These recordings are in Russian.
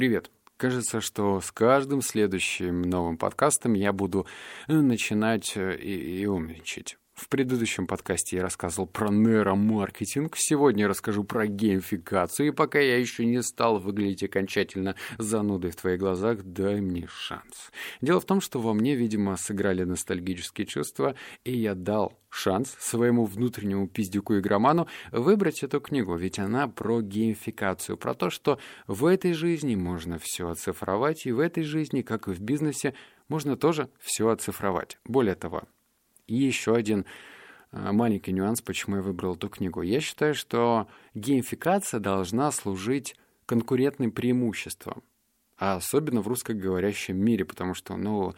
Привет. Кажется, что с каждым следующим новым подкастом я буду э, начинать э, и, и умничать. В предыдущем подкасте я рассказывал про нейромаркетинг, сегодня я расскажу про геймификацию, и пока я еще не стал выглядеть окончательно занудой в твоих глазах, дай мне шанс. Дело в том, что во мне, видимо, сыграли ностальгические чувства, и я дал шанс своему внутреннему пиздюку-игроману выбрать эту книгу, ведь она про геймификацию, про то, что в этой жизни можно все оцифровать, и в этой жизни, как и в бизнесе, можно тоже все оцифровать. Более того, и еще один э, маленький нюанс, почему я выбрал эту книгу. Я считаю, что геймификация должна служить конкурентным преимуществом, а особенно в русскоговорящем мире, потому что, ну,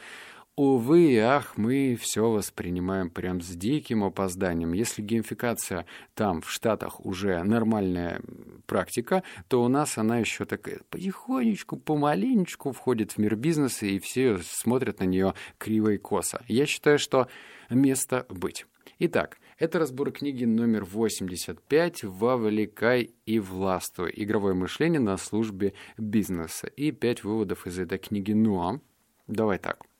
увы и ах, мы все воспринимаем прям с диким опозданием. Если геймификация там, в Штатах, уже нормальная практика, то у нас она еще такая потихонечку, помаленечку входит в мир бизнеса, и все смотрят на нее криво и косо. Я считаю, что место быть. Итак, это разбор книги номер 85 «Вовлекай и властвуй. Игровое мышление на службе бизнеса». И пять выводов из этой книги. Но, давай так.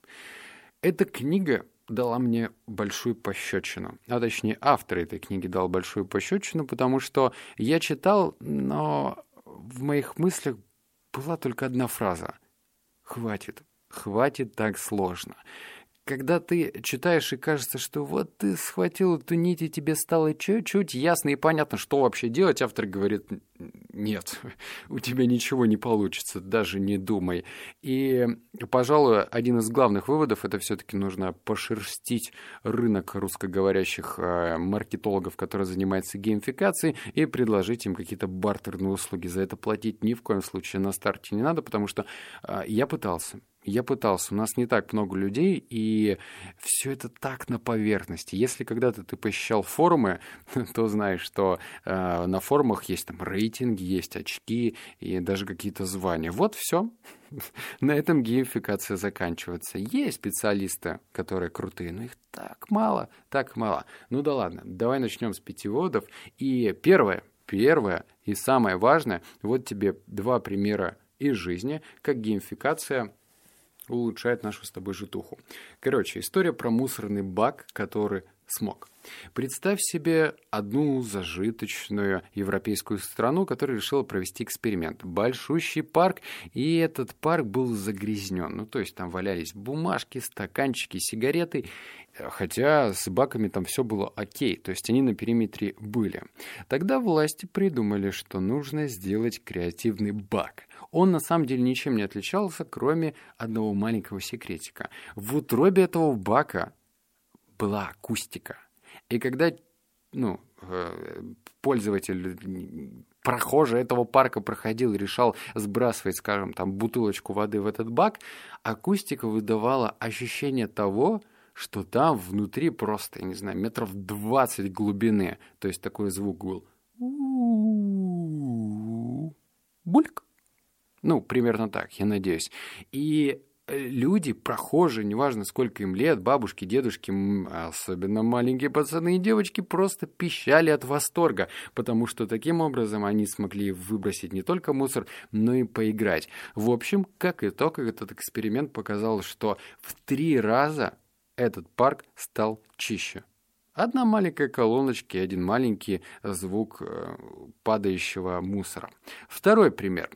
Эта книга дала мне большую пощечину. А точнее, автор этой книги дал большую пощечину, потому что я читал, но в моих мыслях была только одна фраза. «Хватит, хватит так сложно» когда ты читаешь и кажется, что вот ты схватил эту нить и тебе стало чуть-чуть ясно и понятно, что вообще делать, автор говорит, нет, у тебя ничего не получится, даже не думай. И, пожалуй, один из главных выводов это все-таки нужно пошерстить рынок русскоговорящих э, маркетологов, которые занимаются геймификацией, и предложить им какие-то бартерные услуги. За это платить ни в коем случае на старте не надо, потому что э, я пытался. Я пытался, у нас не так много людей, и все это так на поверхности. Если когда-то ты посещал форумы, то знаешь, что э, на форумах есть там рейтинги, есть очки и даже какие-то звания. Вот все. на этом геймификация заканчивается. Есть специалисты, которые крутые, но их так мало, так мало. Ну да ладно, давай начнем с пяти вводов. И первое, первое и самое важное, вот тебе два примера из жизни, как геймификация улучшает нашу с тобой житуху. Короче, история про мусорный бак, который смог. Представь себе одну зажиточную европейскую страну, которая решила провести эксперимент. Большущий парк, и этот парк был загрязнен. Ну, то есть там валялись бумажки, стаканчики, сигареты, хотя с баками там все было окей, то есть они на периметре были. Тогда власти придумали, что нужно сделать креативный бак. Он на самом деле ничем не отличался, кроме одного маленького секретика. В утробе этого бака была акустика. И когда ну, э, пользователь, прохожий этого парка проходил и решал сбрасывать, скажем, там бутылочку воды в этот бак, акустика выдавала ощущение того, что там внутри просто, я не знаю, метров 20 глубины. То есть такой звук был. Бульк. Ну, примерно так, я надеюсь. И люди, прохожие, неважно сколько им лет, бабушки, дедушки, особенно маленькие пацаны и девочки, просто пищали от восторга, потому что таким образом они смогли выбросить не только мусор, но и поиграть. В общем, как итог, этот эксперимент показал, что в три раза этот парк стал чище. Одна маленькая колоночка и один маленький звук э, падающего мусора. Второй пример.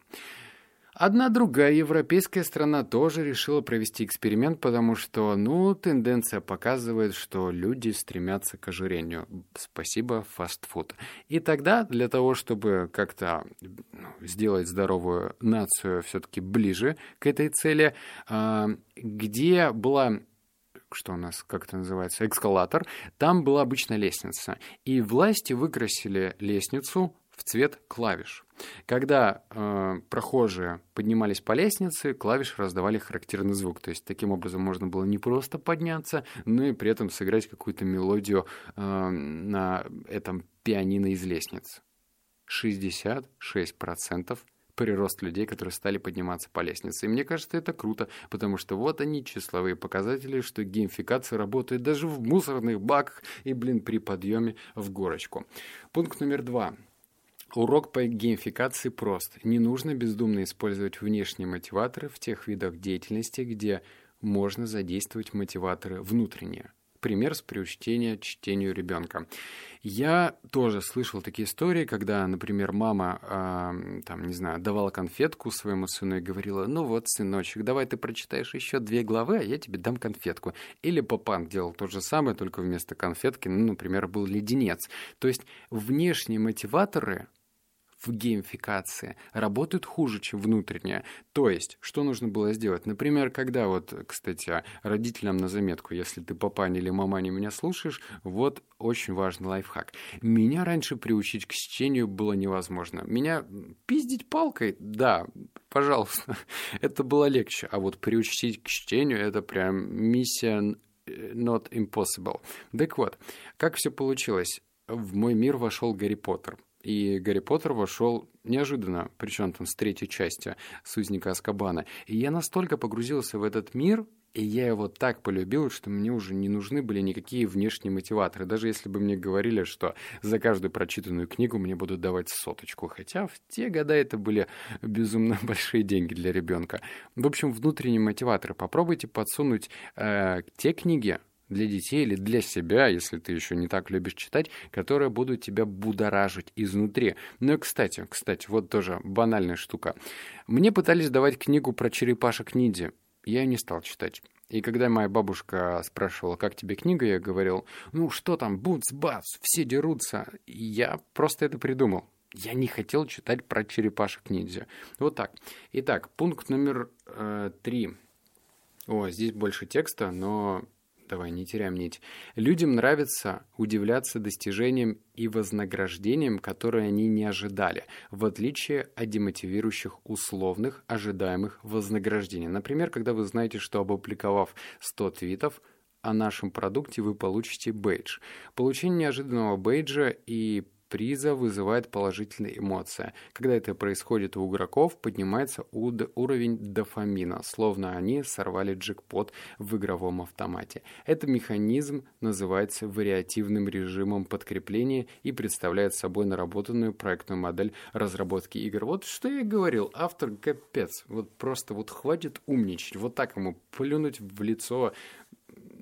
Одна другая европейская страна тоже решила провести эксперимент, потому что, ну, тенденция показывает, что люди стремятся к ожирению. Спасибо, фастфуд. И тогда для того, чтобы как-то ну, сделать здоровую нацию все-таки ближе к этой цели, а, где была что у нас, как это называется, эскалатор, там была обычная лестница. И власти выкрасили лестницу в цвет клавиш. Когда э, прохожие поднимались по лестнице, клавиши раздавали характерный звук. То есть таким образом можно было не просто подняться, но и при этом сыграть какую-то мелодию э, на этом пианино из лестниц. 66% прирост людей, которые стали подниматься по лестнице. И мне кажется, это круто, потому что вот они, числовые показатели, что геймификация работает даже в мусорных баках и, блин, при подъеме в горочку. Пункт номер два. Урок по геймификации прост. Не нужно бездумно использовать внешние мотиваторы в тех видах деятельности, где можно задействовать мотиваторы внутренние. Пример с приучения чтению ребенка. Я тоже слышал такие истории, когда, например, мама, э, там, не знаю, давала конфетку своему сыну и говорила, ну вот, сыночек, давай ты прочитаешь еще две главы, а я тебе дам конфетку. Или папан делал то же самое, только вместо конфетки, ну, например, был леденец. То есть внешние мотиваторы в геймификации работают хуже, чем внутренняя. То есть, что нужно было сделать? Например, когда вот, кстати, родителям на заметку, если ты папань или маманя меня слушаешь, вот очень важный лайфхак. Меня раньше приучить к чтению было невозможно. Меня пиздить палкой, да, пожалуйста, это было легче. А вот приучить к чтению, это прям миссия not impossible. Так вот, как все получилось? В мой мир вошел Гарри Поттер. И Гарри Поттер вошел неожиданно, причем там с третьей части «Сузника Аскабана». И я настолько погрузился в этот мир, и я его так полюбил, что мне уже не нужны были никакие внешние мотиваторы. Даже если бы мне говорили, что за каждую прочитанную книгу мне будут давать соточку. Хотя в те года это были безумно большие деньги для ребенка. В общем, внутренние мотиваторы. Попробуйте подсунуть э, те книги, для детей или для себя, если ты еще не так любишь читать, которые будут тебя будоражить изнутри. Ну и, кстати, кстати, вот тоже банальная штука. Мне пытались давать книгу про черепашек ниндзя. Я не стал читать. И когда моя бабушка спрашивала, как тебе книга, я говорил, ну что там, буц-бац, все дерутся. И я просто это придумал. Я не хотел читать про черепашек ниндзя. Вот так. Итак, пункт номер э, три. О, здесь больше текста, но давай не теряем нить. Людям нравится удивляться достижениям и вознаграждениям, которые они не ожидали, в отличие от демотивирующих условных ожидаемых вознаграждений. Например, когда вы знаете, что опубликовав 100 твитов, о нашем продукте вы получите бейдж. Получение неожиданного бейджа и приза вызывает положительные эмоции. Когда это происходит у игроков, поднимается уровень дофамина, словно они сорвали джекпот в игровом автомате. Этот механизм называется вариативным режимом подкрепления и представляет собой наработанную проектную модель разработки игр. Вот что я говорил, автор капец. Вот просто вот хватит умничать, вот так ему плюнуть в лицо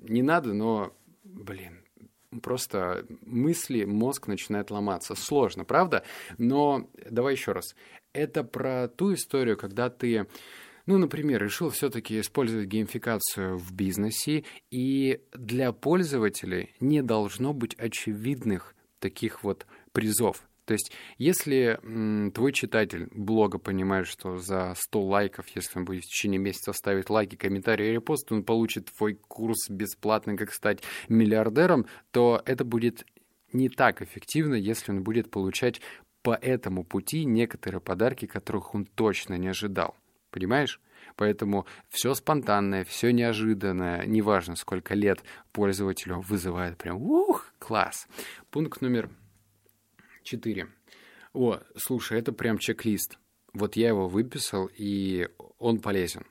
не надо, но, блин, просто мысли, мозг начинает ломаться. Сложно, правда? Но давай еще раз. Это про ту историю, когда ты ну, например, решил все-таки использовать геймификацию в бизнесе, и для пользователей не должно быть очевидных таких вот призов. То есть, если м, твой читатель блога понимает, что за 100 лайков, если он будет в течение месяца ставить лайки, комментарии и репост, он получит твой курс бесплатно, как стать миллиардером, то это будет не так эффективно, если он будет получать по этому пути некоторые подарки, которых он точно не ожидал. Понимаешь? Поэтому все спонтанное, все неожиданное, неважно сколько лет пользователю, вызывает прям ух, класс. Пункт номер 4. О, слушай, это прям чек-лист. Вот я его выписал, и он полезен.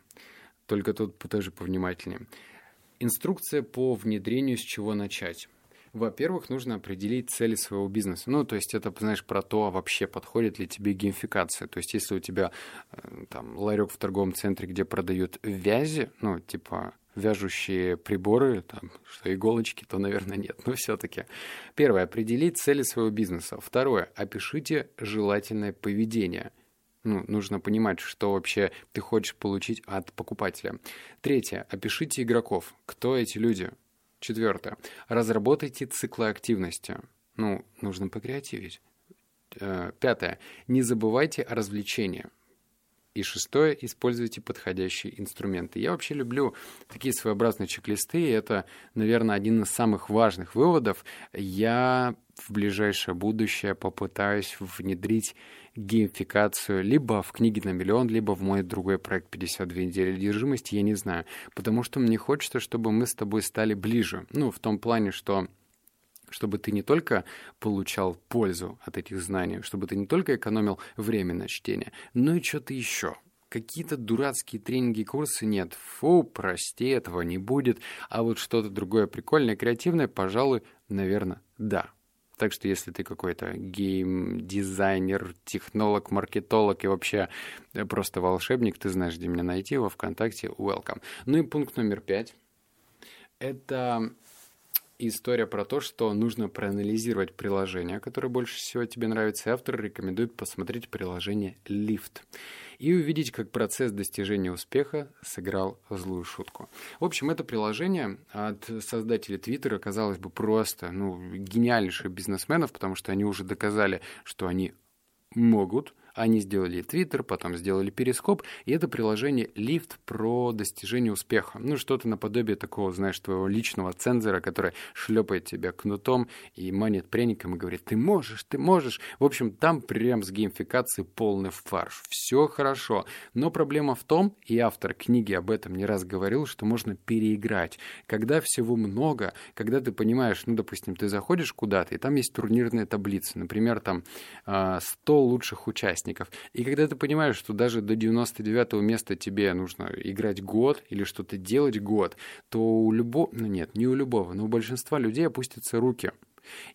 Только тут тоже повнимательнее. Инструкция по внедрению, с чего начать. Во-первых, нужно определить цели своего бизнеса. Ну, то есть это, знаешь, про то, вообще подходит ли тебе геймификация. То есть если у тебя э, там ларек в торговом центре, где продают вязи, ну, типа вяжущие приборы, там, что иголочки, то, наверное, нет. Но все-таки. Первое. Определить цели своего бизнеса. Второе. Опишите желательное поведение. Ну, нужно понимать, что вообще ты хочешь получить от покупателя. Третье. Опишите игроков. Кто эти люди? Четвертое. Разработайте циклы активности. Ну, нужно покреативить. Э, пятое. Не забывайте о развлечении. И шестое, используйте подходящие инструменты. Я вообще люблю такие своеобразные чек-листы, и это, наверное, один из самых важных выводов. Я в ближайшее будущее попытаюсь внедрить геймификацию либо в книги на миллион, либо в мой другой проект 52 недели одержимости, я не знаю. Потому что мне хочется, чтобы мы с тобой стали ближе. Ну, в том плане, что чтобы ты не только получал пользу от этих знаний, чтобы ты не только экономил время на чтение, но и что-то еще. Какие-то дурацкие тренинги курсы нет. Фу, прости, этого не будет. А вот что-то другое прикольное, креативное, пожалуй, наверное, да. Так что если ты какой-то гейм-дизайнер, технолог, маркетолог и вообще просто волшебник, ты знаешь, где меня найти, во ВКонтакте, welcome. Ну и пункт номер пять. Это история про то, что нужно проанализировать приложение, которое больше всего тебе нравится, и автор рекомендует посмотреть приложение Lift и увидеть, как процесс достижения успеха сыграл злую шутку. В общем, это приложение от создателей Твиттера, казалось бы, просто ну, гениальнейших бизнесменов, потому что они уже доказали, что они могут они сделали Twitter, потом сделали Перископ, и это приложение Lift про достижение успеха. Ну, что-то наподобие такого, знаешь, твоего личного цензора, который шлепает тебя кнутом и манит пряником и говорит, ты можешь, ты можешь. В общем, там прям с геймификацией полный фарш. Все хорошо. Но проблема в том, и автор книги об этом не раз говорил, что можно переиграть. Когда всего много, когда ты понимаешь, ну, допустим, ты заходишь куда-то, и там есть турнирная таблица, например, там 100 а, лучших участников, участников. И когда ты понимаешь, что даже до 99-го места тебе нужно играть год или что-то делать год, то у любого, ну нет, не у любого, но у большинства людей опустятся руки.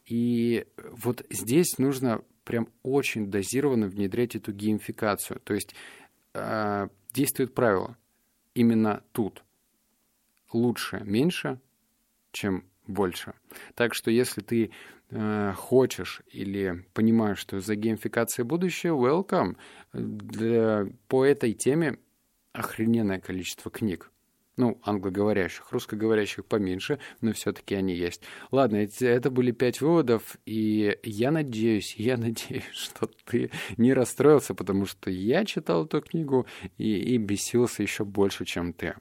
И вот здесь нужно прям очень дозированно внедрять эту геймификацию. То есть э, действует правило. Именно тут лучше меньше, чем больше. Так что если ты э, хочешь или понимаешь, что за геймификацией будущее, welcome. Для, по этой теме охрененное количество книг. Ну, англоговорящих, русскоговорящих поменьше, но все-таки они есть. Ладно, это, это были пять выводов, и я надеюсь, я надеюсь, что ты не расстроился, потому что я читал эту книгу и, и бесился еще больше, чем ты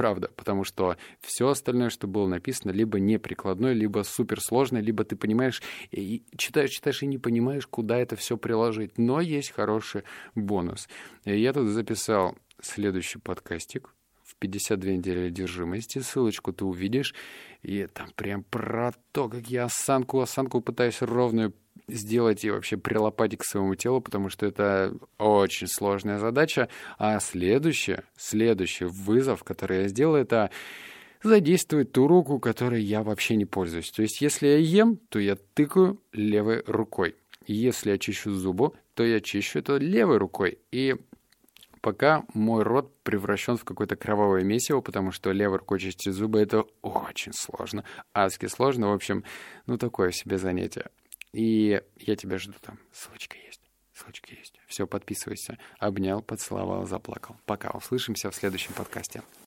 правда, потому что все остальное, что было написано, либо неприкладное, либо суперсложное, либо ты понимаешь, и читаешь, читаешь и не понимаешь, куда это все приложить. Но есть хороший бонус. Я тут записал следующий подкастик в 52 недели одержимости. Ссылочку ты увидишь. И там прям про то, как я осанку, осанку пытаюсь ровную сделать и вообще прилопать к своему телу, потому что это очень сложная задача. А следующее, следующий вызов, который я сделаю, это задействовать ту руку, которой я вообще не пользуюсь. То есть, если я ем, то я тыкаю левой рукой. Если я чищу зубы, то я чищу это левой рукой. И пока мой рот превращен в какое-то кровавое месиво, потому что левой рукой чистить зубы — это очень сложно, адски сложно. В общем, ну, такое себе занятие. И я тебя жду там. Ссылочка есть. Ссылочка есть. Все, подписывайся. Обнял, поцеловал, заплакал. Пока. Услышимся в следующем подкасте.